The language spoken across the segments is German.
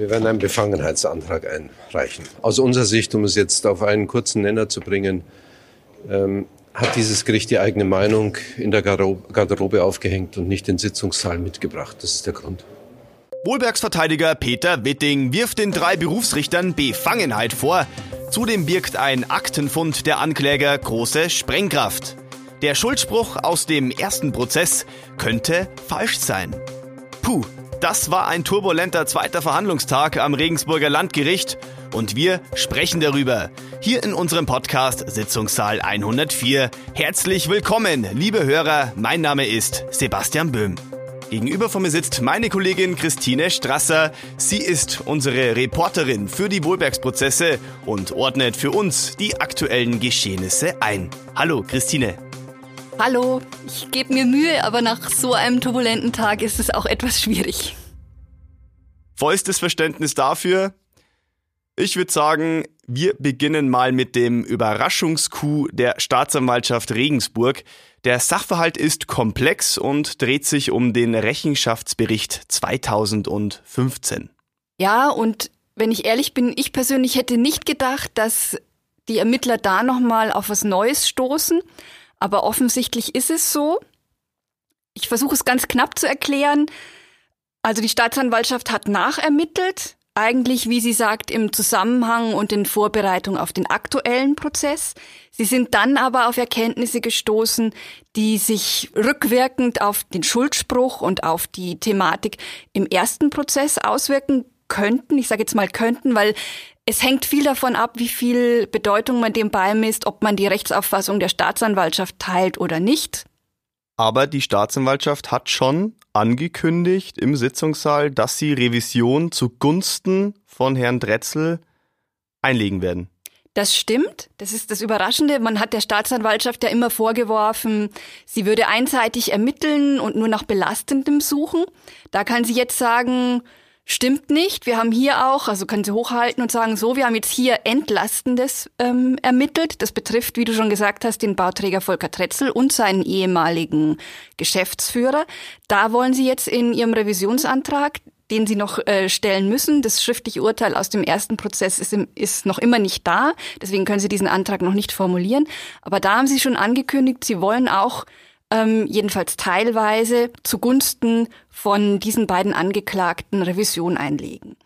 Wir werden einen Befangenheitsantrag einreichen. Aus unserer Sicht, um es jetzt auf einen kurzen Nenner zu bringen, ähm, hat dieses Gericht die eigene Meinung in der Garderobe aufgehängt und nicht den Sitzungssaal mitgebracht. Das ist der Grund. Wohlbergs Verteidiger Peter Witting wirft den drei Berufsrichtern Befangenheit vor. Zudem birgt ein Aktenfund der Ankläger große Sprengkraft. Der Schuldspruch aus dem ersten Prozess könnte falsch sein. Puh, das war ein turbulenter zweiter Verhandlungstag am Regensburger Landgericht und wir sprechen darüber. Hier in unserem Podcast Sitzungssaal 104. Herzlich willkommen, liebe Hörer. Mein Name ist Sebastian Böhm. Gegenüber von mir sitzt meine Kollegin Christine Strasser. Sie ist unsere Reporterin für die Wohlbergsprozesse und ordnet für uns die aktuellen Geschehnisse ein. Hallo, Christine. Hallo, ich gebe mir Mühe, aber nach so einem turbulenten Tag ist es auch etwas schwierig. Vollstes Verständnis dafür. Ich würde sagen, wir beginnen mal mit dem Überraschungscoup der Staatsanwaltschaft Regensburg. Der Sachverhalt ist komplex und dreht sich um den Rechenschaftsbericht 2015. Ja, und wenn ich ehrlich bin, ich persönlich hätte nicht gedacht, dass die Ermittler da nochmal auf was Neues stoßen. Aber offensichtlich ist es so. Ich versuche es ganz knapp zu erklären. Also die Staatsanwaltschaft hat nachermittelt eigentlich, wie sie sagt, im Zusammenhang und in Vorbereitung auf den aktuellen Prozess. Sie sind dann aber auf Erkenntnisse gestoßen, die sich rückwirkend auf den Schuldspruch und auf die Thematik im ersten Prozess auswirken könnten. Ich sage jetzt mal könnten, weil es hängt viel davon ab, wie viel Bedeutung man dem beimisst, ob man die Rechtsauffassung der Staatsanwaltschaft teilt oder nicht. Aber die Staatsanwaltschaft hat schon angekündigt im Sitzungssaal, dass sie Revision zugunsten von Herrn Dretzel einlegen werden. Das stimmt. Das ist das Überraschende. Man hat der Staatsanwaltschaft ja immer vorgeworfen, sie würde einseitig ermitteln und nur nach Belastendem suchen. Da kann sie jetzt sagen, stimmt nicht. Wir haben hier auch, also können Sie hochhalten und sagen, so, wir haben jetzt hier Entlastendes ähm, ermittelt. Das betrifft, wie du schon gesagt hast, den Bauträger Volker Tretzel und seinen ehemaligen Geschäftsführer. Da wollen Sie jetzt in Ihrem Revisionsantrag den Sie noch äh, stellen müssen. Das schriftliche Urteil aus dem ersten Prozess ist, im, ist noch immer nicht da. Deswegen können Sie diesen Antrag noch nicht formulieren. Aber da haben Sie schon angekündigt, Sie wollen auch ähm, jedenfalls teilweise zugunsten von diesen beiden Angeklagten Revision einlegen.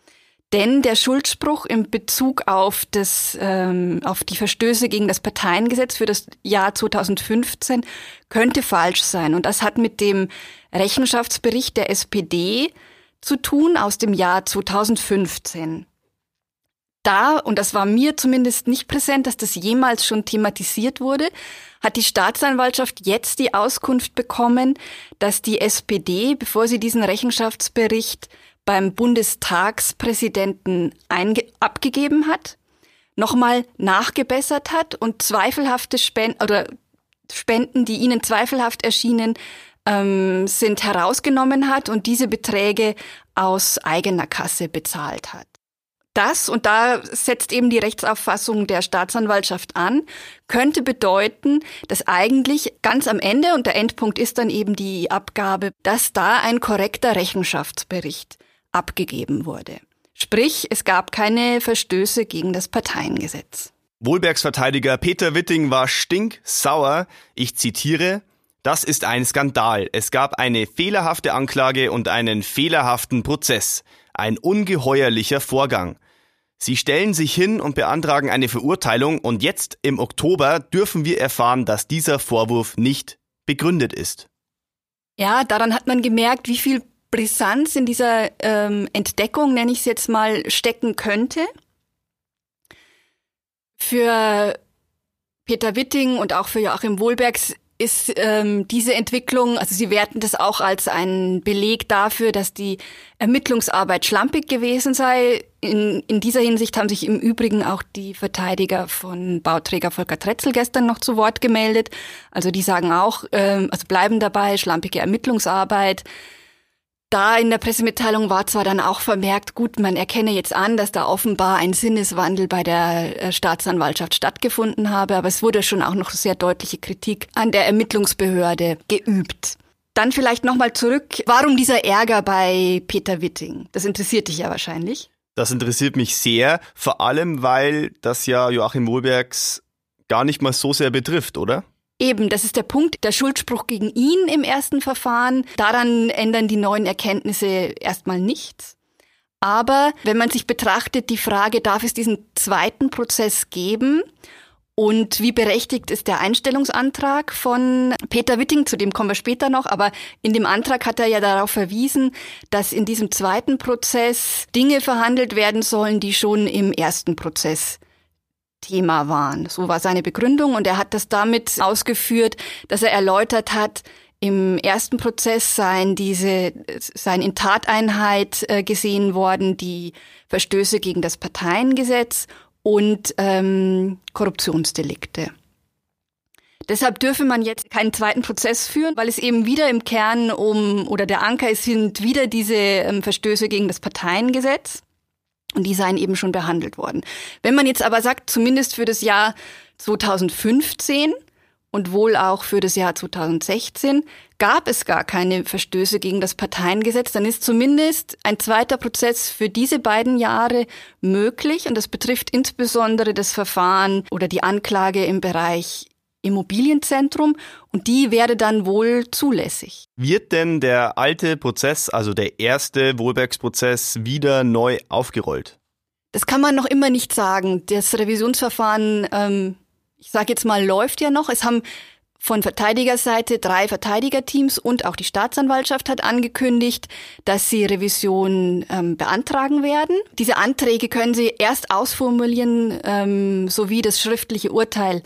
Denn der Schuldspruch im Bezug auf, das, ähm, auf die Verstöße gegen das Parteiengesetz für das Jahr 2015 könnte falsch sein. Und das hat mit dem Rechenschaftsbericht der SPD zu tun aus dem Jahr 2015 da, und das war mir zumindest nicht präsent, dass das jemals schon thematisiert wurde, hat die Staatsanwaltschaft jetzt die Auskunft bekommen, dass die SPD, bevor sie diesen Rechenschaftsbericht beim Bundestagspräsidenten abgegeben hat, nochmal nachgebessert hat und zweifelhafte Spenden oder Spenden, die ihnen zweifelhaft erschienen, ähm, sind herausgenommen hat und diese Beträge aus eigener Kasse bezahlt hat. Das, und da setzt eben die Rechtsauffassung der Staatsanwaltschaft an, könnte bedeuten, dass eigentlich ganz am Ende, und der Endpunkt ist dann eben die Abgabe, dass da ein korrekter Rechenschaftsbericht abgegeben wurde. Sprich, es gab keine Verstöße gegen das Parteiengesetz. Wohlbergs Verteidiger Peter Witting war stinksauer. Ich zitiere, das ist ein Skandal. Es gab eine fehlerhafte Anklage und einen fehlerhaften Prozess. Ein ungeheuerlicher Vorgang. Sie stellen sich hin und beantragen eine Verurteilung und jetzt im Oktober dürfen wir erfahren, dass dieser Vorwurf nicht begründet ist. Ja, daran hat man gemerkt, wie viel Brisanz in dieser ähm, Entdeckung, nenne ich es jetzt mal, stecken könnte. Für Peter Witting und auch für Joachim Wohlbergs ist ähm, diese Entwicklung, also Sie werten das auch als einen Beleg dafür, dass die Ermittlungsarbeit schlampig gewesen sei. In, in dieser Hinsicht haben sich im Übrigen auch die Verteidiger von Bauträger Volker Tretzel gestern noch zu Wort gemeldet. Also die sagen auch, ähm, also bleiben dabei, schlampige Ermittlungsarbeit. Da in der Pressemitteilung war zwar dann auch vermerkt, gut, man erkenne jetzt an, dass da offenbar ein Sinneswandel bei der äh, Staatsanwaltschaft stattgefunden habe, aber es wurde schon auch noch sehr deutliche Kritik an der Ermittlungsbehörde geübt. Dann vielleicht nochmal zurück, warum dieser Ärger bei Peter Witting? Das interessiert dich ja wahrscheinlich. Das interessiert mich sehr, vor allem weil das ja Joachim Wohlbergs gar nicht mal so sehr betrifft, oder? Eben, das ist der Punkt. Der Schuldspruch gegen ihn im ersten Verfahren. Daran ändern die neuen Erkenntnisse erstmal nichts. Aber wenn man sich betrachtet, die Frage, darf es diesen zweiten Prozess geben? Und wie berechtigt ist der Einstellungsantrag von Peter Witting? Zu dem kommen wir später noch. Aber in dem Antrag hat er ja darauf verwiesen, dass in diesem zweiten Prozess Dinge verhandelt werden sollen, die schon im ersten Prozess Thema waren. So war seine Begründung und er hat das damit ausgeführt, dass er erläutert hat, im ersten Prozess seien diese, seien in Tateinheit äh, gesehen worden die Verstöße gegen das Parteiengesetz und ähm, Korruptionsdelikte. Deshalb dürfe man jetzt keinen zweiten Prozess führen, weil es eben wieder im Kern um, oder der Anker sind wieder diese ähm, Verstöße gegen das Parteiengesetz. Und die seien eben schon behandelt worden. Wenn man jetzt aber sagt, zumindest für das Jahr 2015 und wohl auch für das Jahr 2016 gab es gar keine Verstöße gegen das Parteiengesetz, dann ist zumindest ein zweiter Prozess für diese beiden Jahre möglich und das betrifft insbesondere das Verfahren oder die Anklage im Bereich Immobilienzentrum und die wäre dann wohl zulässig. Wird denn der alte Prozess, also der erste Wohlbergsprozess, wieder neu aufgerollt? Das kann man noch immer nicht sagen. Das Revisionsverfahren, ähm, ich sage jetzt mal, läuft ja noch. Es haben von Verteidigerseite drei Verteidigerteams und auch die Staatsanwaltschaft hat angekündigt, dass sie Revision ähm, beantragen werden. Diese Anträge können sie erst ausformulieren, ähm, sowie das schriftliche Urteil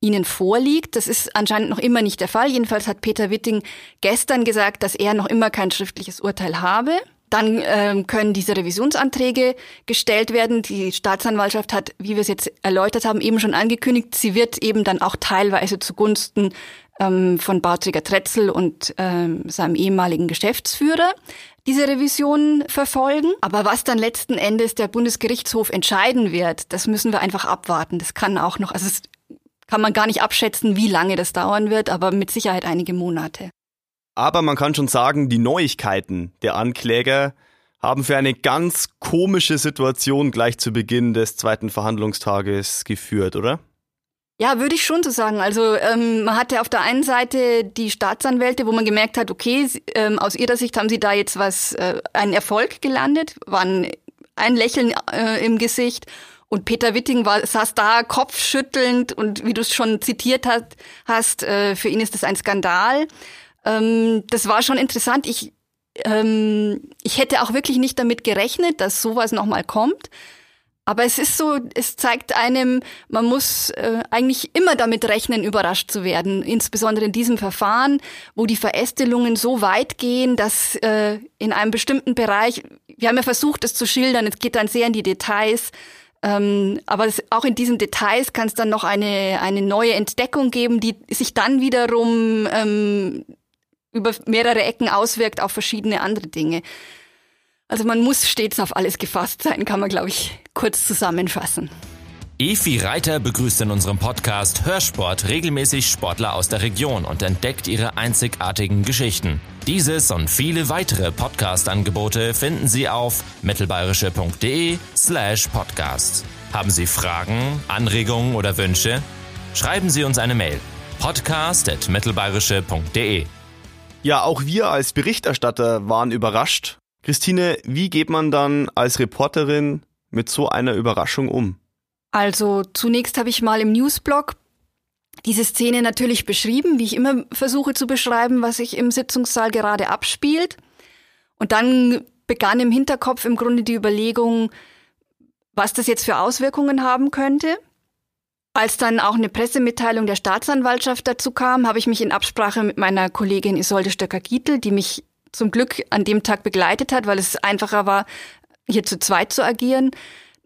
Ihnen vorliegt. Das ist anscheinend noch immer nicht der Fall. Jedenfalls hat Peter Witting gestern gesagt, dass er noch immer kein schriftliches Urteil habe. Dann ähm, können diese Revisionsanträge gestellt werden. Die Staatsanwaltschaft hat, wie wir es jetzt erläutert haben, eben schon angekündigt, sie wird eben dann auch teilweise zugunsten ähm, von Bauträger Tretzel und ähm, seinem ehemaligen Geschäftsführer diese Revision verfolgen. Aber was dann letzten Endes der Bundesgerichtshof entscheiden wird, das müssen wir einfach abwarten. Das kann auch noch, also es kann man gar nicht abschätzen, wie lange das dauern wird, aber mit Sicherheit einige Monate. Aber man kann schon sagen, die Neuigkeiten der Ankläger haben für eine ganz komische Situation gleich zu Beginn des zweiten Verhandlungstages geführt, oder? Ja, würde ich schon so sagen. Also ähm, man hatte auf der einen Seite die Staatsanwälte, wo man gemerkt hat, okay, ähm, aus ihrer Sicht haben sie da jetzt was, äh, einen Erfolg gelandet, waren ein Lächeln äh, im Gesicht und Peter Witting war, saß da kopfschüttelnd und wie du es schon zitiert hast, hast äh, für ihn ist das ein Skandal. Ähm, das war schon interessant. Ich, ähm, ich hätte auch wirklich nicht damit gerechnet, dass sowas nochmal kommt. Aber es ist so, es zeigt einem, man muss äh, eigentlich immer damit rechnen, überrascht zu werden. Insbesondere in diesem Verfahren, wo die Verästelungen so weit gehen, dass äh, in einem bestimmten Bereich, wir haben ja versucht, es zu schildern, es geht dann sehr in die Details, ähm, aber es, auch in diesen Details kann es dann noch eine, eine neue Entdeckung geben, die sich dann wiederum ähm, über mehrere Ecken auswirkt auf verschiedene andere Dinge. Also man muss stets auf alles gefasst sein, kann man, glaube ich, kurz zusammenfassen. Efi Reiter begrüßt in unserem Podcast Hörsport regelmäßig Sportler aus der Region und entdeckt ihre einzigartigen Geschichten. Dieses und viele weitere Podcast-Angebote finden Sie auf mittelbayerische.de slash podcast. Haben Sie Fragen, Anregungen oder Wünsche? Schreiben Sie uns eine Mail. podcast.mittelbayerische.de Ja, auch wir als Berichterstatter waren überrascht. Christine, wie geht man dann als Reporterin mit so einer Überraschung um? Also zunächst habe ich mal im Newsblog diese Szene natürlich beschrieben, wie ich immer versuche zu beschreiben, was sich im Sitzungssaal gerade abspielt. Und dann begann im Hinterkopf im Grunde die Überlegung, was das jetzt für Auswirkungen haben könnte. Als dann auch eine Pressemitteilung der Staatsanwaltschaft dazu kam, habe ich mich in Absprache mit meiner Kollegin Isolde Stöcker-Gietel, die mich zum Glück an dem Tag begleitet hat, weil es einfacher war, hier zu zweit zu agieren,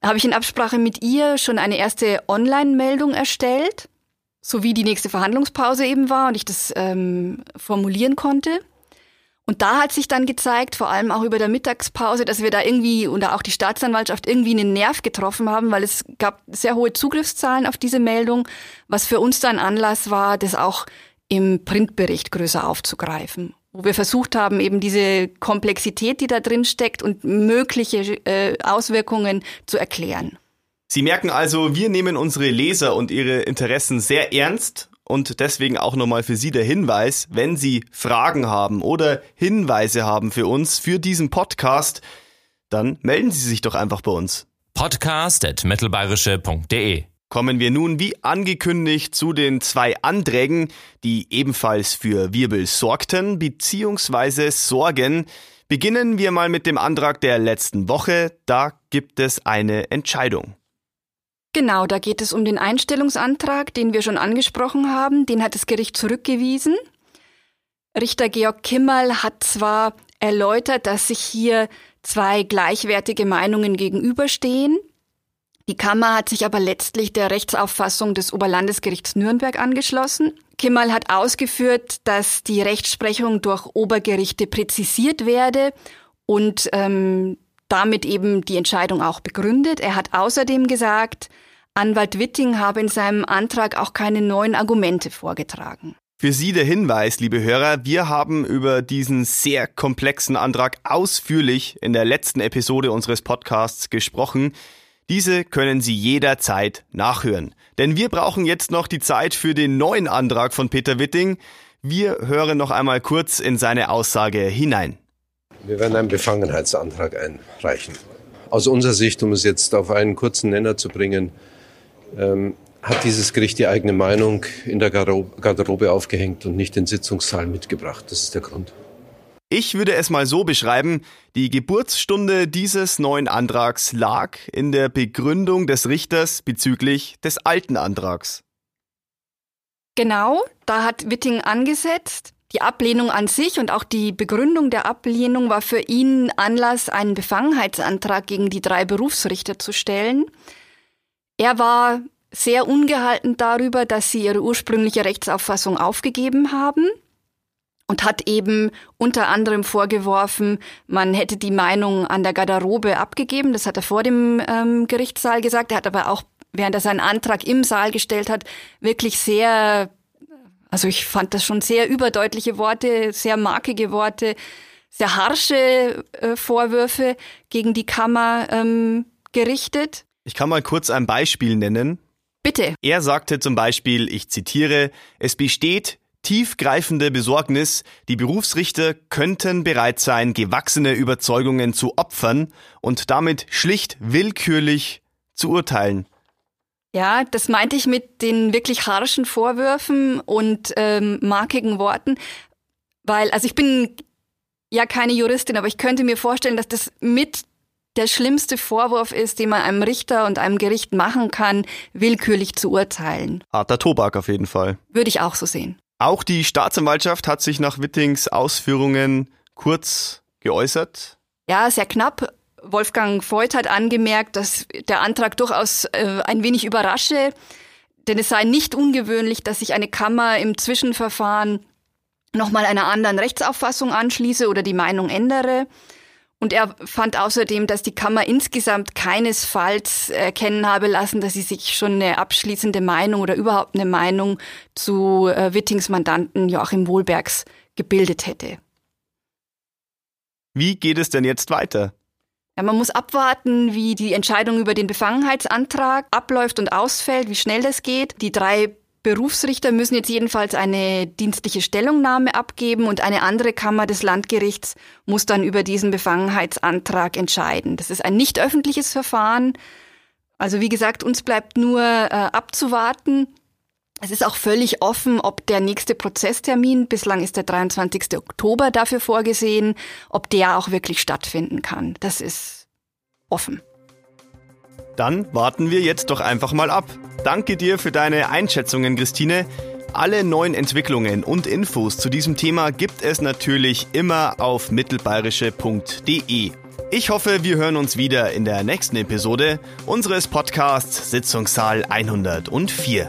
habe ich in Absprache mit ihr schon eine erste Online-Meldung erstellt, so wie die nächste Verhandlungspause eben war und ich das ähm, formulieren konnte. Und da hat sich dann gezeigt, vor allem auch über der Mittagspause, dass wir da irgendwie oder auch die Staatsanwaltschaft irgendwie einen Nerv getroffen haben, weil es gab sehr hohe Zugriffszahlen auf diese Meldung, was für uns dann Anlass war, das auch im Printbericht größer aufzugreifen. Wo wir versucht haben, eben diese Komplexität, die da drin steckt und mögliche äh, Auswirkungen zu erklären. Sie merken also, wir nehmen unsere Leser und ihre Interessen sehr ernst und deswegen auch nochmal für Sie der Hinweis, wenn Sie Fragen haben oder Hinweise haben für uns, für diesen Podcast, dann melden Sie sich doch einfach bei uns. Podcast.mittelbayerische.de Kommen wir nun wie angekündigt zu den zwei Anträgen, die ebenfalls für Wirbel sorgten bzw. sorgen. Beginnen wir mal mit dem Antrag der letzten Woche. Da gibt es eine Entscheidung. Genau, da geht es um den Einstellungsantrag, den wir schon angesprochen haben. Den hat das Gericht zurückgewiesen. Richter Georg Kimmerl hat zwar erläutert, dass sich hier zwei gleichwertige Meinungen gegenüberstehen. Die Kammer hat sich aber letztlich der Rechtsauffassung des Oberlandesgerichts Nürnberg angeschlossen. Kimmerl hat ausgeführt, dass die Rechtsprechung durch Obergerichte präzisiert werde und ähm, damit eben die Entscheidung auch begründet. Er hat außerdem gesagt, Anwalt Witting habe in seinem Antrag auch keine neuen Argumente vorgetragen. Für Sie der Hinweis, liebe Hörer, wir haben über diesen sehr komplexen Antrag ausführlich in der letzten Episode unseres Podcasts gesprochen. Diese können Sie jederzeit nachhören. Denn wir brauchen jetzt noch die Zeit für den neuen Antrag von Peter Witting. Wir hören noch einmal kurz in seine Aussage hinein. Wir werden einen Befangenheitsantrag einreichen. Aus unserer Sicht, um es jetzt auf einen kurzen Nenner zu bringen, ähm, hat dieses Gericht die eigene Meinung in der Garderobe aufgehängt und nicht den Sitzungssaal mitgebracht. Das ist der Grund. Ich würde es mal so beschreiben, die Geburtsstunde dieses neuen Antrags lag in der Begründung des Richters bezüglich des alten Antrags. Genau, da hat Witting angesetzt. Die Ablehnung an sich und auch die Begründung der Ablehnung war für ihn Anlass, einen Befangenheitsantrag gegen die drei Berufsrichter zu stellen. Er war sehr ungehalten darüber, dass sie ihre ursprüngliche Rechtsauffassung aufgegeben haben und hat eben unter anderem vorgeworfen, man hätte die Meinung an der Garderobe abgegeben. Das hat er vor dem ähm, Gerichtssaal gesagt. Er hat aber auch, während er seinen Antrag im Saal gestellt hat, wirklich sehr also ich fand das schon sehr überdeutliche Worte, sehr markige Worte, sehr harsche äh, Vorwürfe gegen die Kammer ähm, gerichtet. Ich kann mal kurz ein Beispiel nennen. Bitte. Er sagte zum Beispiel, ich zitiere, es besteht tiefgreifende Besorgnis, die Berufsrichter könnten bereit sein, gewachsene Überzeugungen zu opfern und damit schlicht willkürlich zu urteilen. Ja, das meinte ich mit den wirklich harschen Vorwürfen und ähm, markigen Worten, weil, also ich bin ja keine Juristin, aber ich könnte mir vorstellen, dass das mit der schlimmste Vorwurf ist, den man einem Richter und einem Gericht machen kann, willkürlich zu urteilen. Harter Tobak auf jeden Fall. Würde ich auch so sehen. Auch die Staatsanwaltschaft hat sich nach Wittings Ausführungen kurz geäußert. Ja, sehr knapp. Wolfgang Voigt hat angemerkt, dass der Antrag durchaus äh, ein wenig überrasche, denn es sei nicht ungewöhnlich, dass sich eine Kammer im Zwischenverfahren nochmal einer anderen Rechtsauffassung anschließe oder die Meinung ändere. Und er fand außerdem, dass die Kammer insgesamt keinesfalls erkennen habe lassen, dass sie sich schon eine abschließende Meinung oder überhaupt eine Meinung zu äh, Wittings Mandanten Joachim Wohlbergs gebildet hätte. Wie geht es denn jetzt weiter? Ja, man muss abwarten, wie die Entscheidung über den Befangenheitsantrag abläuft und ausfällt, wie schnell das geht. Die drei Berufsrichter müssen jetzt jedenfalls eine dienstliche Stellungnahme abgeben und eine andere Kammer des Landgerichts muss dann über diesen Befangenheitsantrag entscheiden. Das ist ein nicht öffentliches Verfahren. Also wie gesagt, uns bleibt nur äh, abzuwarten. Es ist auch völlig offen, ob der nächste Prozesstermin, bislang ist der 23. Oktober dafür vorgesehen, ob der auch wirklich stattfinden kann. Das ist offen. Dann warten wir jetzt doch einfach mal ab. Danke dir für deine Einschätzungen, Christine. Alle neuen Entwicklungen und Infos zu diesem Thema gibt es natürlich immer auf mittelbayerische.de. Ich hoffe, wir hören uns wieder in der nächsten Episode unseres Podcasts Sitzungssaal 104.